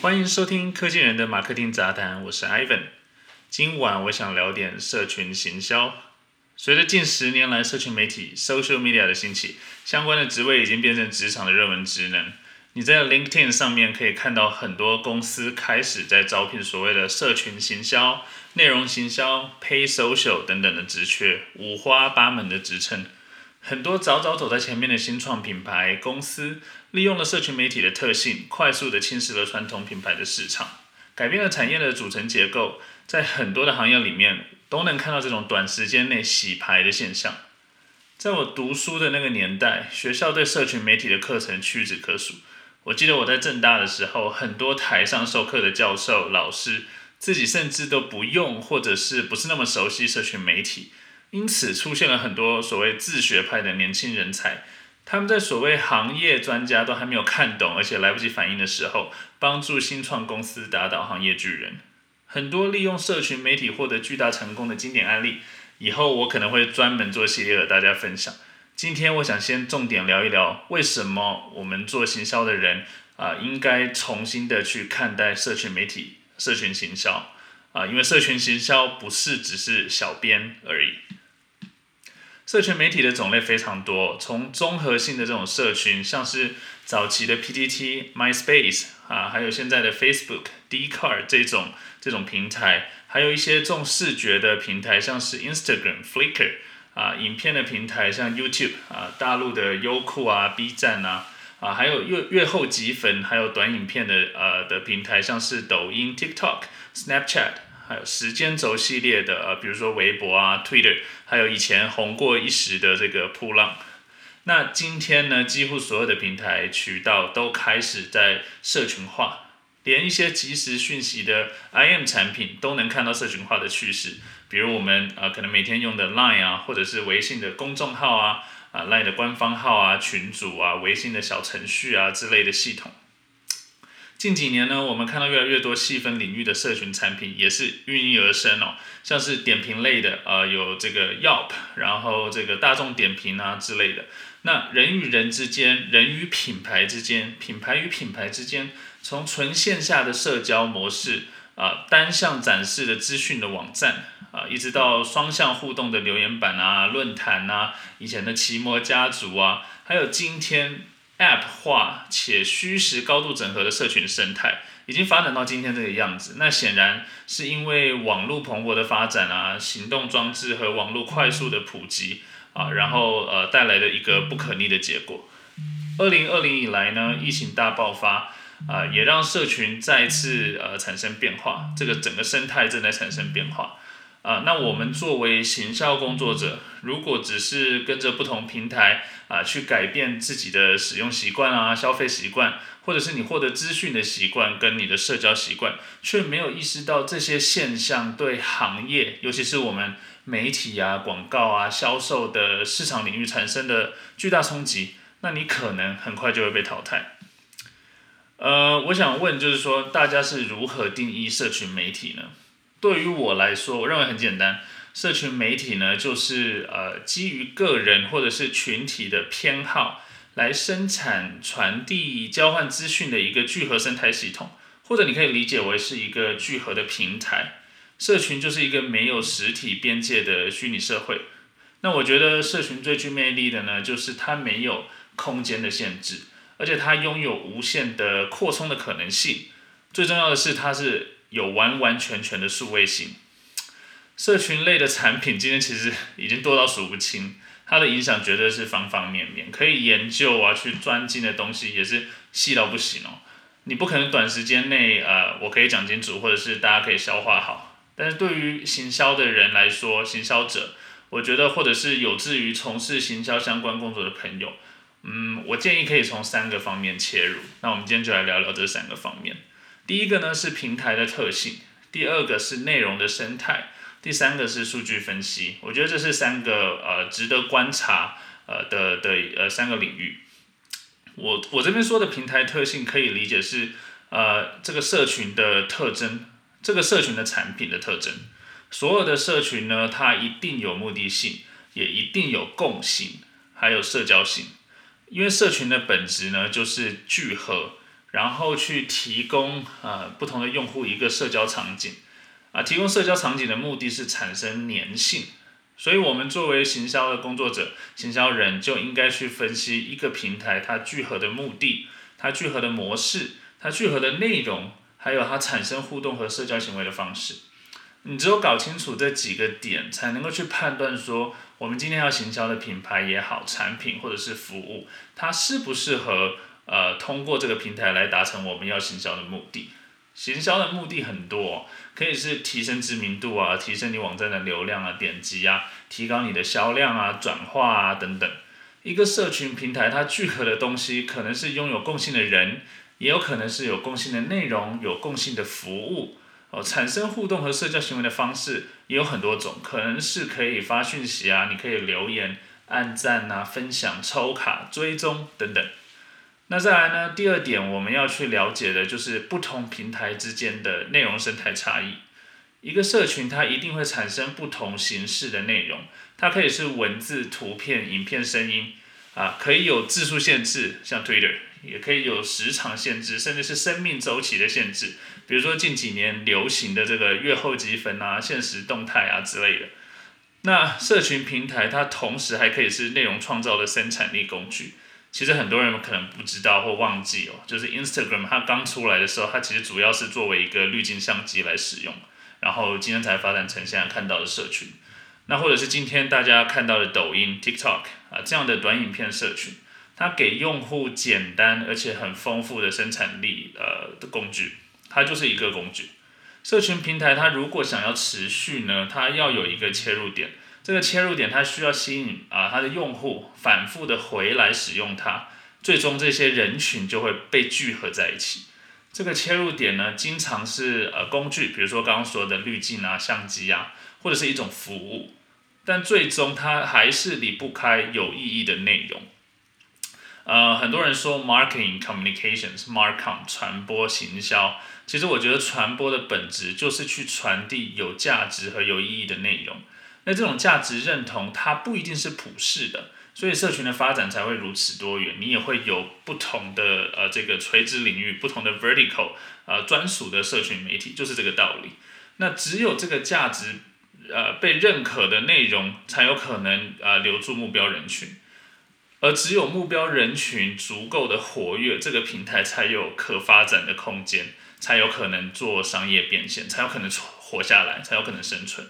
欢迎收听科技人的马克丁杂谈，我是 Ivan。今晚我想聊点社群行销。随着近十年来社群媒体 （social media） 的兴起，相关的职位已经变成职场的热门职能。你在 LinkedIn 上面可以看到很多公司开始在招聘所谓的社群行销、内容行销、Pay Social 等等的职缺，五花八门的职称。很多早早走在前面的新创品牌公司，利用了社群媒体的特性，快速的侵蚀了传统品牌的市场，改变了产业的组成结构。在很多的行业里面，都能看到这种短时间内洗牌的现象。在我读书的那个年代，学校对社群媒体的课程屈指可数。我记得我在正大的时候，很多台上授课的教授、老师，自己甚至都不用，或者是不是那么熟悉社群媒体。因此出现了很多所谓自学派的年轻人才，他们在所谓行业专家都还没有看懂，而且来不及反应的时候，帮助新创公司打倒行业巨人。很多利用社群媒体获得巨大成功的经典案例，以后我可能会专门做系列和大家分享。今天我想先重点聊一聊，为什么我们做行销的人啊，应该重新的去看待社群媒体、社群行销啊，因为社群行销不是只是小编而已。社群媒体的种类非常多，从综合性的这种社群，像是早期的 PTT、MySpace 啊，还有现在的 Facebook、Dcard 这种这种平台，还有一些重视觉的平台，像是 Instagram、Flickr 啊，影片的平台像 YouTube 啊，大陆的优酷啊、B 站啊，啊，还有月月后集粉，还有短影片的呃的平台，像是抖音、TikTok、Snapchat。还有时间轴系列的，呃，比如说微博啊、Twitter，还有以前红过一时的这个扑浪。那今天呢，几乎所有的平台渠道都开始在社群化，连一些即时讯息的 IM 产品都能看到社群化的趋势。比如我们呃可能每天用的 Line 啊，或者是微信的公众号啊，啊 Line 的官方号啊、群组啊、微信的小程序啊之类的系统。近几年呢，我们看到越来越多细分领域的社群产品也是孕育而生哦，像是点评类的，呃，有这个 Yelp，然后这个大众点评啊之类的。那人与人之间，人与品牌之间，品牌与品牌之间，从纯线下的社交模式啊，单向展示的资讯的网站啊，一直到双向互动的留言板啊、论坛啊，以前的奇摩家族啊，还有今天。App 化且虚实高度整合的社群生态，已经发展到今天这个样子。那显然是因为网络蓬勃的发展啊，行动装置和网络快速的普及啊，然后呃带来的一个不可逆的结果。二零二零以来呢，疫情大爆发啊，也让社群再次呃产生变化，这个整个生态正在产生变化。啊，那我们作为行销工作者，如果只是跟着不同平台啊去改变自己的使用习惯啊、消费习惯，或者是你获得资讯的习惯跟你的社交习惯，却没有意识到这些现象对行业，尤其是我们媒体啊、广告啊、销售的市场领域产生的巨大冲击，那你可能很快就会被淘汰。呃，我想问，就是说大家是如何定义社群媒体呢？对于我来说，我认为很简单。社群媒体呢，就是呃基于个人或者是群体的偏好来生产、传递、交换资讯的一个聚合生态系统，或者你可以理解为是一个聚合的平台。社群就是一个没有实体边界的虚拟社会。那我觉得社群最具魅力的呢，就是它没有空间的限制，而且它拥有无限的扩充的可能性。最重要的是，它是。有完完全全的数位型，社群类的产品今天其实已经多到数不清，它的影响绝对是方方面面，可以研究啊去钻进的东西也是细到不行哦。你不可能短时间内呃，我可以讲清楚，或者是大家可以消化好。但是对于行销的人来说，行销者，我觉得或者是有志于从事行销相关工作的朋友，嗯，我建议可以从三个方面切入。那我们今天就来聊聊这三个方面。第一个呢是平台的特性，第二个是内容的生态，第三个是数据分析。我觉得这是三个呃值得观察呃的的呃三个领域。我我这边说的平台特性可以理解是呃这个社群的特征，这个社群的产品的特征。所有的社群呢，它一定有目的性，也一定有共性，还有社交性。因为社群的本质呢就是聚合。然后去提供呃不同的用户一个社交场景，啊，提供社交场景的目的是产生粘性，所以我们作为行销的工作者、行销人就应该去分析一个平台它聚合的目的、它聚合的模式、它聚合的内容，还有它产生互动和社交行为的方式。你只有搞清楚这几个点，才能够去判断说，我们今天要行销的品牌也好，产品或者是服务，它适不适合呃通过这个平台来达成我们要行销的目的。行销的目的很多，可以是提升知名度啊，提升你网站的流量啊、点击啊，提高你的销量啊、转化啊等等。一个社群平台它聚合的东西，可能是拥有共性的人，也有可能是有共性的内容、有共性的服务。哦，产生互动和社交行为的方式也有很多种，可能是可以发讯息啊，你可以留言、按赞啊、分享、抽卡、追踪等等。那再来呢？第二点我们要去了解的就是不同平台之间的内容生态差异。一个社群它一定会产生不同形式的内容，它可以是文字、图片、影片、声音啊，可以有字数限制，像 Twitter。也可以有时长限制，甚至是生命周期的限制，比如说近几年流行的这个月后积分啊、现实动态啊之类的。那社群平台它同时还可以是内容创造的生产力工具。其实很多人可能不知道或忘记哦，就是 Instagram 它刚出来的时候，它其实主要是作为一个滤镜相机来使用，然后今天才发展成现在看到的社群。那或者是今天大家看到的抖音、TikTok 啊这样的短影片社群。它给用户简单而且很丰富的生产力呃的工具，它就是一个工具。社群平台它如果想要持续呢，它要有一个切入点，这个切入点它需要吸引啊它的用户反复的回来使用它，最终这些人群就会被聚合在一起。这个切入点呢，经常是呃工具，比如说刚刚说的滤镜啊、相机啊，或者是一种服务，但最终它还是离不开有意义的内容。呃，很多人说 marketing communications marcom 传播行销，其实我觉得传播的本质就是去传递有价值和有意义的内容。那这种价值认同，它不一定是普世的，所以社群的发展才会如此多元。你也会有不同的呃这个垂直领域，不同的 vertical 呃专属的社群媒体，就是这个道理。那只有这个价值呃被认可的内容，才有可能呃留住目标人群。而只有目标人群足够的活跃，这个平台才有可发展的空间，才有可能做商业变现，才有可能活下来，才有可能生存。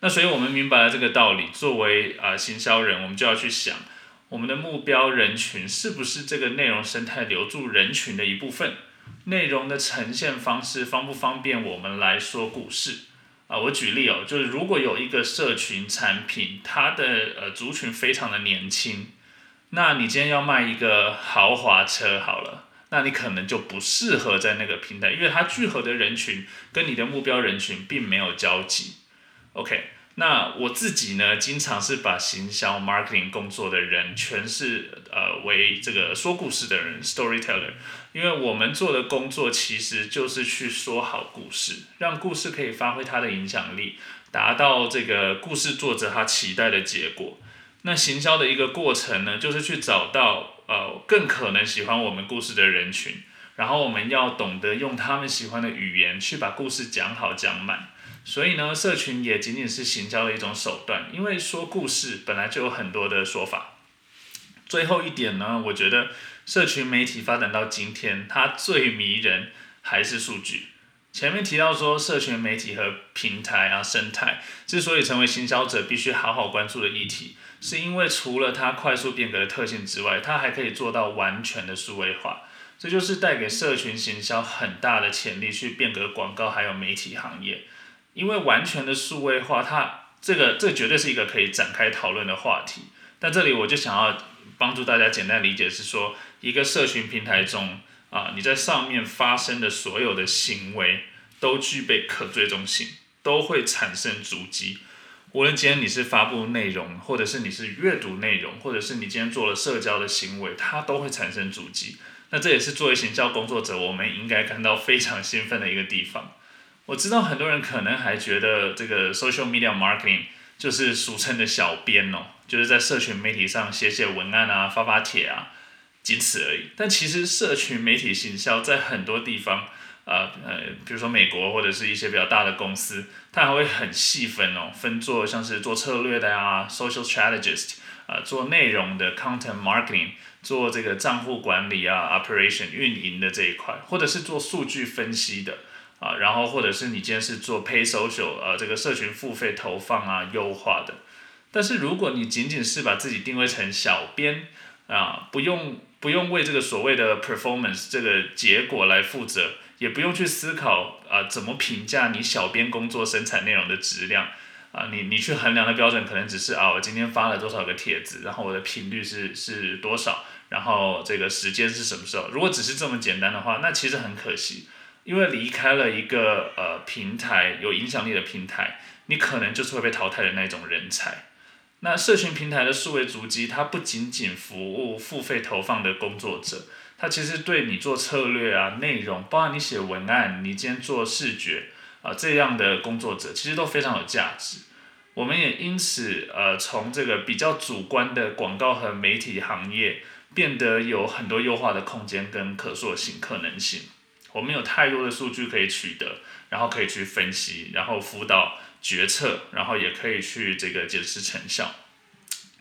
那所以我们明白了这个道理，作为啊行销人，我们就要去想，我们的目标人群是不是这个内容生态留住人群的一部分？内容的呈现方式方不方便我们来说故事？啊，我举例哦，就是如果有一个社群产品，它的呃族群非常的年轻。那你今天要卖一个豪华车好了，那你可能就不适合在那个平台，因为它聚合的人群跟你的目标人群并没有交集。OK，那我自己呢，经常是把行销 marketing 工作的人全是呃为这个说故事的人 storyteller，因为我们做的工作其实就是去说好故事，让故事可以发挥它的影响力，达到这个故事作者他期待的结果。那行销的一个过程呢，就是去找到呃更可能喜欢我们故事的人群，然后我们要懂得用他们喜欢的语言去把故事讲好讲满。所以呢，社群也仅仅是行销的一种手段，因为说故事本来就有很多的说法。最后一点呢，我觉得社群媒体发展到今天，它最迷人还是数据。前面提到说，社群媒体和平台啊生态之所以成为行销者必须好好关注的议题。是因为除了它快速变革的特性之外，它还可以做到完全的数位化，这就是带给社群行销很大的潜力，去变革广告还有媒体行业。因为完全的数位化，它这个这绝对是一个可以展开讨论的话题。但这里我就想要帮助大家简单理解，是说一个社群平台中啊，你在上面发生的所有的行为都具备可追踪性，都会产生足迹。无论今天你是发布内容，或者是你是阅读内容，或者是你今天做了社交的行为，它都会产生足迹。那这也是作为行销工作者，我们应该感到非常兴奋的一个地方。我知道很多人可能还觉得这个 social media marketing 就是俗称的小编哦，就是在社群媒体上写写文案啊，发发帖啊。仅此而已。但其实社群媒体行销在很多地方，呃呃，比如说美国或者是一些比较大的公司，它还会很细分哦，分做像是做策略的呀，social strategist，啊，做内容的 content marketing，做这个账户管理啊，operation 运营的这一块，或者是做数据分析的。啊，然后或者是你今天是做 pay social，呃，这个社群付费投放啊，优化的。但是如果你仅仅是把自己定位成小编啊，不用不用为这个所谓的 performance 这个结果来负责，也不用去思考啊怎么评价你小编工作生产内容的质量啊，你你去衡量的标准可能只是啊我今天发了多少个帖子，然后我的频率是是多少，然后这个时间是什么时候？如果只是这么简单的话，那其实很可惜。因为离开了一个呃平台有影响力的平台，你可能就是会被淘汰的那种人才。那社群平台的数位足迹，它不仅仅服务付费投放的工作者，它其实对你做策略啊、内容，包括你写文案、你今天做视觉啊这样的工作者，其实都非常有价值。我们也因此呃从这个比较主观的广告和媒体行业，变得有很多优化的空间跟可塑性可能性。我们有太多的数据可以取得，然后可以去分析，然后辅导决策，然后也可以去这个解释成效。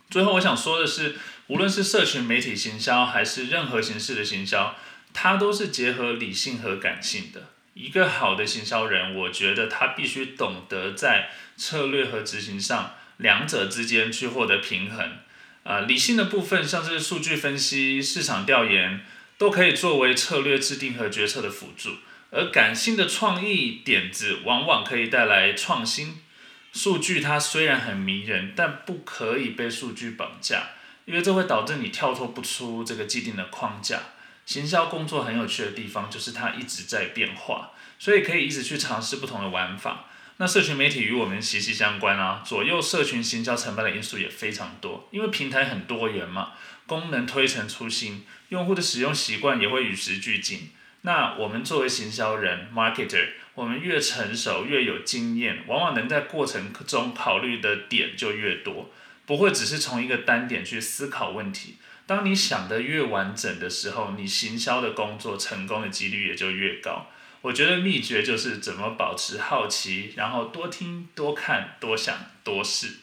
最后我想说的是，无论是社群媒体行销，还是任何形式的行销，它都是结合理性和感性的。一个好的行销人，我觉得他必须懂得在策略和执行上两者之间去获得平衡。啊，理性的部分像是数据分析、市场调研。都可以作为策略制定和决策的辅助，而感性的创意点子往往可以带来创新。数据它虽然很迷人，但不可以被数据绑架，因为这会导致你跳脱不出这个既定的框架。行销工作很有趣的地方就是它一直在变化，所以可以一直去尝试不同的玩法。那社群媒体与我们息息相关啊，左右社群行销成败的因素也非常多，因为平台很多元嘛，功能推陈出新，用户的使用习惯也会与时俱进。那我们作为行销人 （marketer），我们越成熟越有经验，往往能在过程中考虑的点就越多，不会只是从一个单点去思考问题。当你想的越完整的时候，你行销的工作成功的几率也就越高。我觉得秘诀就是怎么保持好奇，然后多听、多看、多想、多试。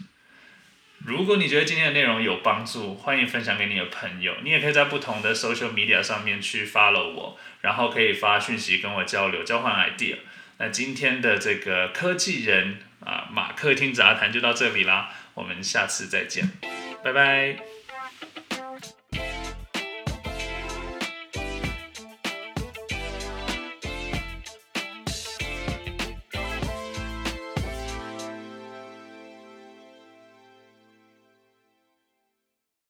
如果你觉得今天的内容有帮助，欢迎分享给你的朋友。你也可以在不同的 social media 上面去 follow 我，然后可以发讯息跟我交流、交换 idea。那今天的这个科技人啊，马克听杂谈就到这里啦，我们下次再见，拜拜。